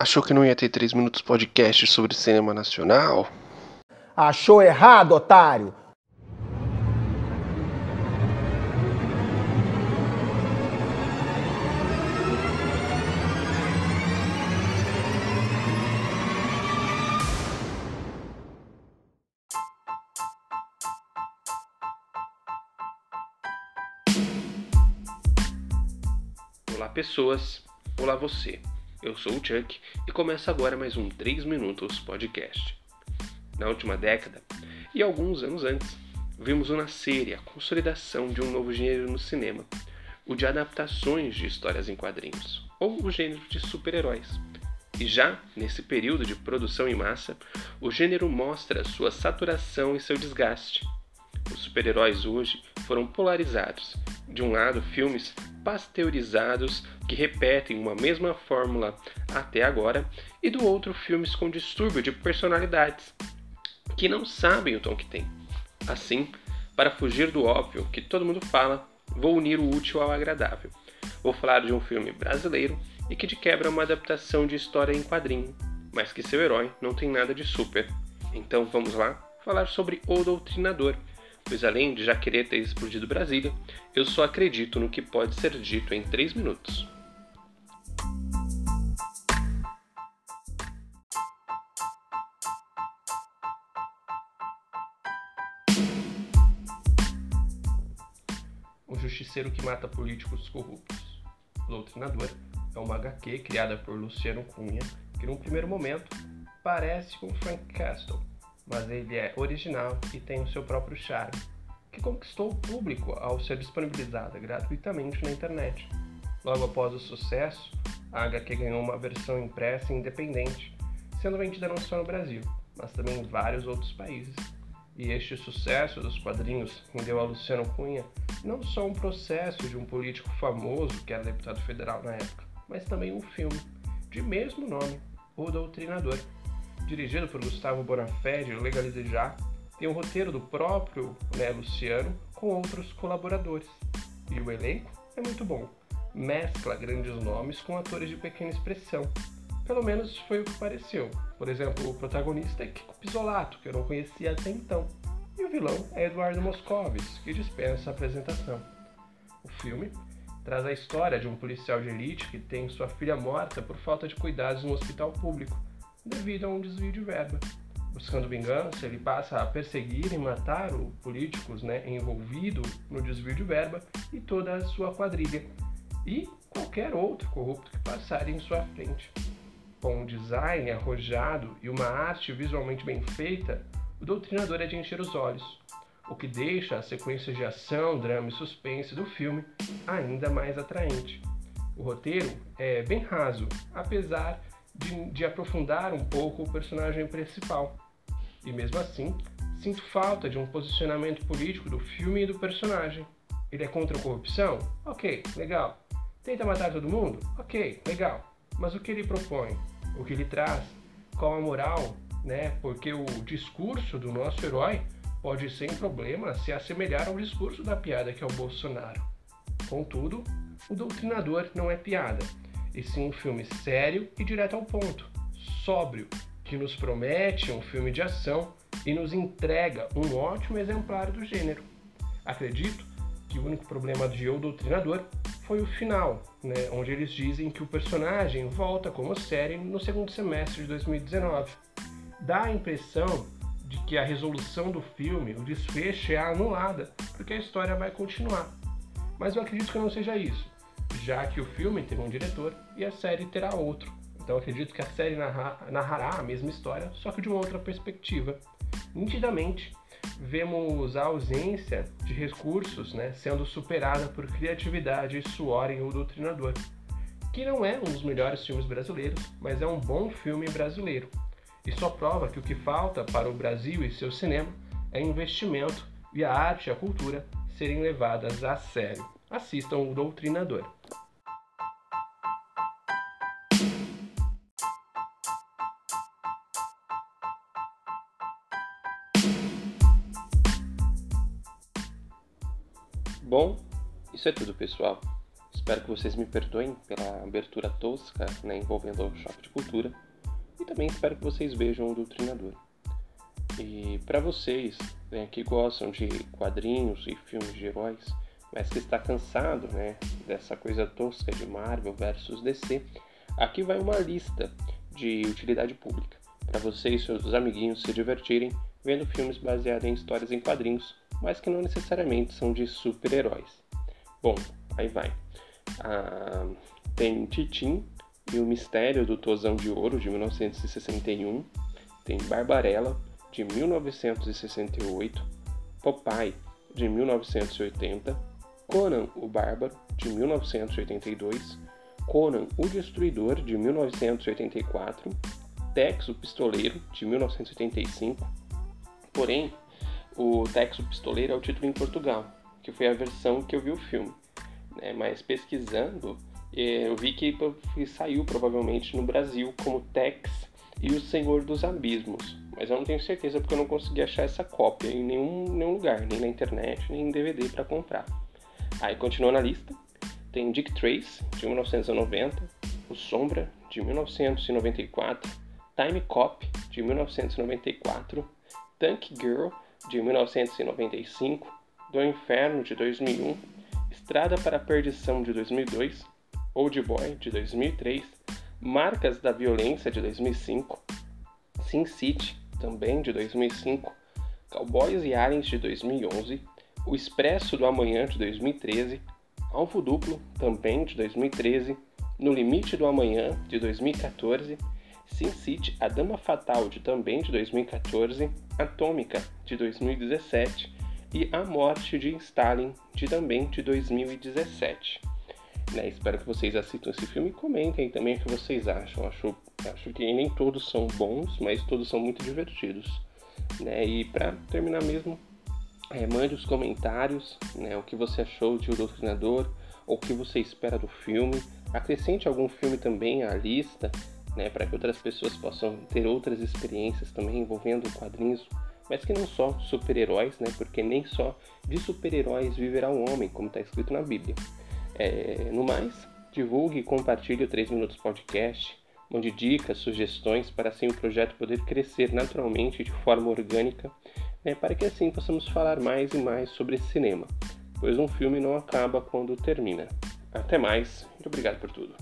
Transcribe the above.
Achou que não ia ter 3 minutos podcast sobre cinema nacional? Achou errado, otário! Olá, pessoas. Olá, você. Eu sou o Chuck e começa agora mais um 3 Minutos Podcast. Na última década, e alguns anos antes, vimos o nascer e a consolidação de um novo gênero no cinema, o de adaptações de histórias em quadrinhos, ou o gênero de super-heróis. E já nesse período de produção em massa, o gênero mostra sua saturação e seu desgaste. Super-heróis hoje foram polarizados. De um lado, filmes pasteurizados que repetem uma mesma fórmula até agora, e do outro, filmes com distúrbio de personalidades que não sabem o tom que têm. Assim, para fugir do óbvio que todo mundo fala, vou unir o útil ao agradável. Vou falar de um filme brasileiro e que de quebra é uma adaptação de história em quadrinho, mas que seu herói não tem nada de super. Então vamos lá falar sobre O Doutrinador, pois além de já querer ter explodido Brasília, eu só acredito no que pode ser dito em 3 minutos. O Justiceiro que Mata Políticos Corruptos. Doutrinador é uma HQ criada por Luciano Cunha, que num primeiro momento parece com Frank Castle, mas ele é original e tem o seu próprio charme, que conquistou o público ao ser disponibilizada gratuitamente na internet. Logo após o sucesso, a HQ ganhou uma versão impressa e independente, sendo vendida não só no Brasil, mas também em vários outros países. E este sucesso dos quadrinhos rendeu a Luciano Cunha não só um processo de um político famoso que era deputado federal na época, mas também um filme de mesmo nome, O Doutrinador, dirigido por Gustavo Bonafé de Legalize Já, tem o um roteiro do próprio né, Luciano com outros colaboradores. E o elenco é muito bom, mescla grandes nomes com atores de pequena expressão. Pelo menos foi o que pareceu. Por exemplo, o protagonista é Kiko Pisolato, que eu não conhecia até então. E o vilão é Eduardo Moscovis, que dispensa a apresentação. O filme traz a história de um policial de elite que tem sua filha morta por falta de cuidados no hospital público, devido a um desvio de verba. Buscando vingança, ele passa a perseguir e matar os políticos né, envolvidos no desvio de verba e toda a sua quadrilha, e qualquer outro corrupto que passar em sua frente. Com um design arrojado e uma arte visualmente bem feita, o Doutrinador é de encher os olhos, o que deixa as sequências de ação, drama e suspense do filme ainda mais atraente. O roteiro é bem raso, apesar de, de, aprofundar um pouco o personagem principal. E mesmo assim, sinto falta de um posicionamento político do filme e do personagem. Ele é contra a corrupção? Ok, legal. Tenta matar todo mundo? Ok, legal. Mas o que ele propõe? O que ele traz? Qual a moral? Né? Porque o discurso do nosso herói pode sem problema se assemelhar ao discurso da piada que é o Bolsonaro. Contudo, o Doutrinador não é piada, e sim um filme sério e direto ao ponto, sóbrio, que nos promete um filme de ação e nos entrega um ótimo exemplar do gênero. Acredito que o único problema de O Doutrinador foi o final, né, onde eles dizem que o personagem volta como série no segundo semestre de 2019. Dá a impressão de que a resolução do filme, o desfecho é anulada, porque a história vai continuar. Mas eu acredito que não seja isso, já que o filme tem um diretor e a série terá outro. Então acredito que a série narra, narrará a mesma história, só que de uma outra perspectiva. Nitidamente, vemos a ausência de recursos né, sendo superada por criatividade e suor em O Doutrinador, que não é um dos melhores filmes brasileiros, mas é um bom filme brasileiro. E só prova que o que falta para o Brasil e seu cinema é investimento e a arte e a cultura serem levadas a sério. Assistam O Doutrinador. Bom, isso é tudo, pessoal. Espero que vocês me perdoem pela abertura tosca né, envolvendo o choque de cultura. E também espero que vocês vejam o Doutrinador. E para vocês né, que gostam de quadrinhos e filmes de heróis, mas que está cansado né, dessa coisa tosca de Marvel versus DC, aqui vai uma lista de utilidade pública para você e seus amiguinhos se divertirem vendo filmes baseados em histórias em quadrinhos, mas que não necessariamente são de super-heróis. Bom, aí vai. Ah, tem Titim e o Mistério do Tozão de Ouro, de 1961. Tem Barbarella, de 1968. Popeye, de 1980. Conan o Bárbaro, de 1982. Conan o Destruidor, de 1984. Tex o Pistoleiro, de 1985. Porém, o Tex o Pistoleiro é o título em Portugal, que foi a versão que eu vi o filme. Né? Mas pesquisando, eh, eu vi que saiu provavelmente no Brasil como Tex e o Senhor dos Abismos. Mas eu não tenho certeza porque eu não consegui achar essa cópia em nenhum, nenhum lugar, nem na internet, nem em DVD para comprar. Aí continua na lista. Tem Dick Trace, de 1990, O Sombra, de 1994, Time Cop, de 1994, Tank Girl, de 1995, Do Inferno, de 2001, Estrada para a Perdição, de 2002, Old Boy, de 2003, Marcas da Violência, de 2005, Sin City, também de 2005, Cowboys e Aliens, de 2011, O Expresso do Amanhã, de 2013, Alvo Duplo, também de 2013, No Limite do Amanhã, de 2014, Sin City, A Dama Fatal, de também de 2014, Atômica, de 2017 e A Morte de Stalin, de também de 2017. Né, espero que vocês assistam esse filme e comentem também o que vocês acham. Acho, acho que nem todos são bons, mas todos são muito divertidos. Né? E para terminar mesmo, é, mande os comentários, né, o que você achou de O Doutrinador, ou o que você espera do filme. Acrescente algum filme também à lista, né, para que outras pessoas possam ter outras experiências também envolvendo quadrinhos, mas que não só super-heróis, né, porque nem só de super-heróis viverá o homem, como está escrito na Bíblia. É, no mais, divulgue e compartilhe o 3 Minutos Podcast, onde dicas, sugestões para assim o projeto poder crescer naturalmente de forma orgânica, né, para que assim possamos falar mais e mais sobre cinema, pois um filme não acaba quando termina. Até mais e obrigado por tudo.